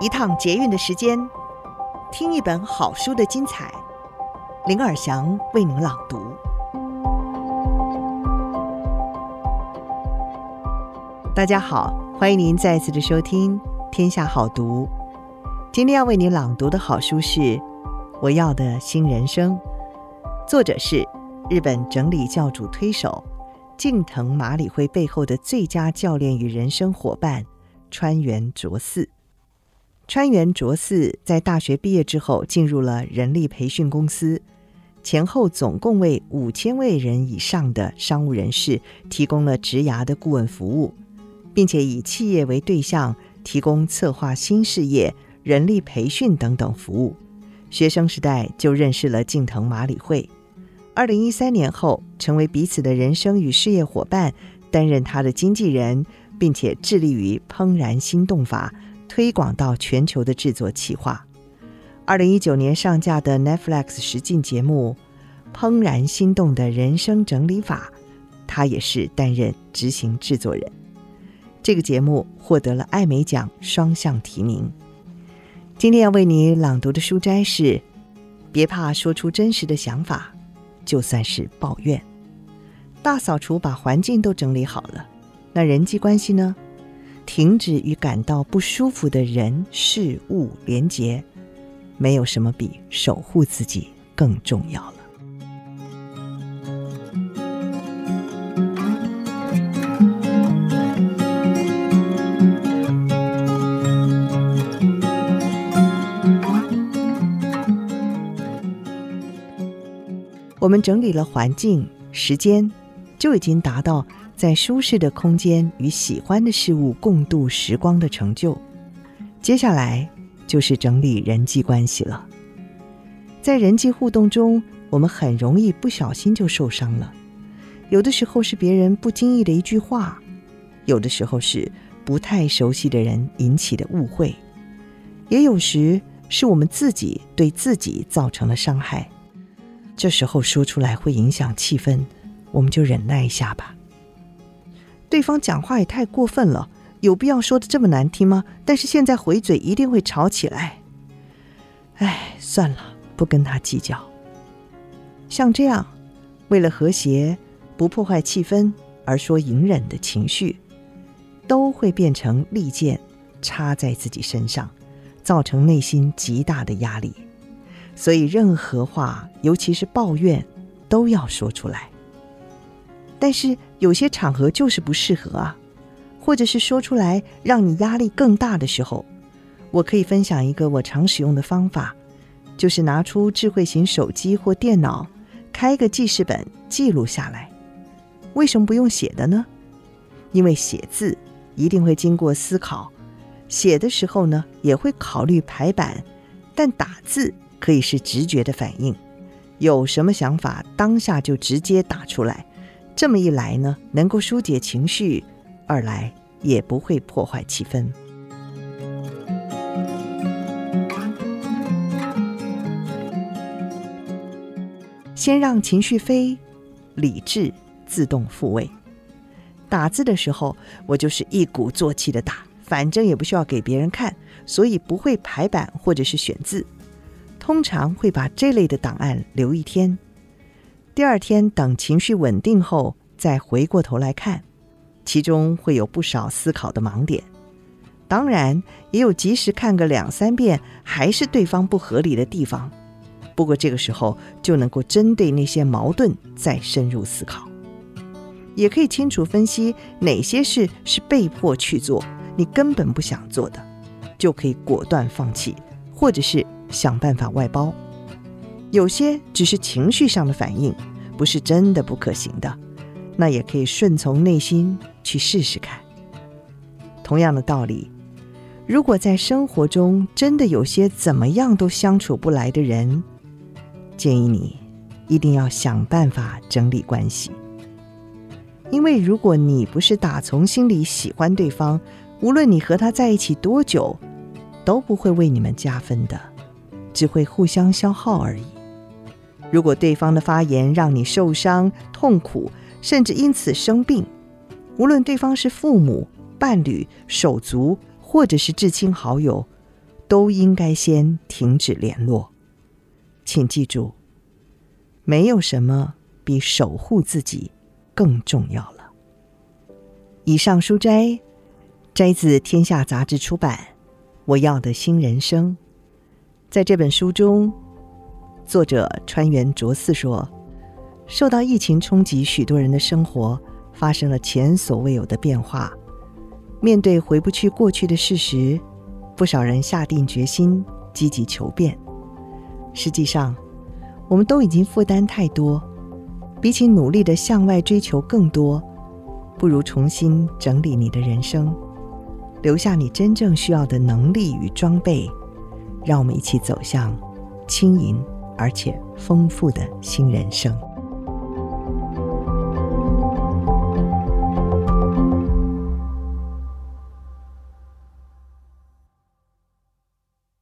一趟捷运的时间，听一本好书的精彩。林尔祥为您朗读。大家好，欢迎您再次的收听《天下好读》。今天要为您朗读的好书是《我要的新人生》，作者是日本整理教主推手近藤麻里惠背后的最佳教练与人生伙伴川原卓四。川原卓四在大学毕业之后，进入了人力培训公司，前后总共为五千位人以上的商务人士提供了职涯的顾问服务，并且以企业为对象，提供策划新事业、人力培训等等服务。学生时代就认识了近藤麻里惠，二零一三年后成为彼此的人生与事业伙伴，担任他的经纪人，并且致力于怦然心动法。推广到全球的制作企划。二零一九年上架的 Netflix 实境节目《怦然心动的人生整理法》，他也是担任执行制作人。这个节目获得了艾美奖双项提名。今天要为你朗读的书摘是：别怕说出真实的想法，就算是抱怨。大扫除把环境都整理好了，那人际关系呢？停止与感到不舒服的人事物连结，没有什么比守护自己更重要了。我们整理了环境、时间，就已经达到。在舒适的空间与喜欢的事物共度时光的成就，接下来就是整理人际关系了。在人际互动中，我们很容易不小心就受伤了。有的时候是别人不经意的一句话，有的时候是不太熟悉的人引起的误会，也有时是我们自己对自己造成了伤害。这时候说出来会影响气氛，我们就忍耐一下吧。对方讲话也太过分了，有必要说的这么难听吗？但是现在回嘴一定会吵起来。哎，算了，不跟他计较。像这样，为了和谐，不破坏气氛而说隐忍的情绪，都会变成利剑插在自己身上，造成内心极大的压力。所以，任何话，尤其是抱怨，都要说出来。但是有些场合就是不适合啊，或者是说出来让你压力更大的时候，我可以分享一个我常使用的方法，就是拿出智慧型手机或电脑，开个记事本记录下来。为什么不用写的呢？因为写字一定会经过思考，写的时候呢也会考虑排版，但打字可以是直觉的反应，有什么想法当下就直接打出来。这么一来呢，能够疏解情绪；二来也不会破坏气氛。先让情绪飞，理智自动复位。打字的时候，我就是一鼓作气的打，反正也不需要给别人看，所以不会排版或者是选字。通常会把这类的档案留一天。第二天等情绪稳定后，再回过头来看，其中会有不少思考的盲点。当然，也有及时看个两三遍还是对方不合理的地方。不过这个时候就能够针对那些矛盾再深入思考，也可以清楚分析哪些事是被迫去做，你根本不想做的，就可以果断放弃，或者是想办法外包。有些只是情绪上的反应，不是真的不可行的，那也可以顺从内心去试试看。同样的道理，如果在生活中真的有些怎么样都相处不来的人，建议你一定要想办法整理关系。因为如果你不是打从心里喜欢对方，无论你和他在一起多久，都不会为你们加分的，只会互相消耗而已。如果对方的发言让你受伤、痛苦，甚至因此生病，无论对方是父母、伴侣、手足，或者是至亲好友，都应该先停止联络。请记住，没有什么比守护自己更重要了。以上书摘摘自《天下杂志》出版《我要的新人生》。在这本书中，作者川原卓四说，受到疫情冲击，许多人的生活发生了前所未有的变化。面对回不去过去的事实，不少人下定决心积极求变。实际上，我们都已经负担太多，比起努力的向外追求更多，不如重新整理你的人生，留下你真正需要的能力与装备。让我们一起走向轻盈而且丰富的新人生。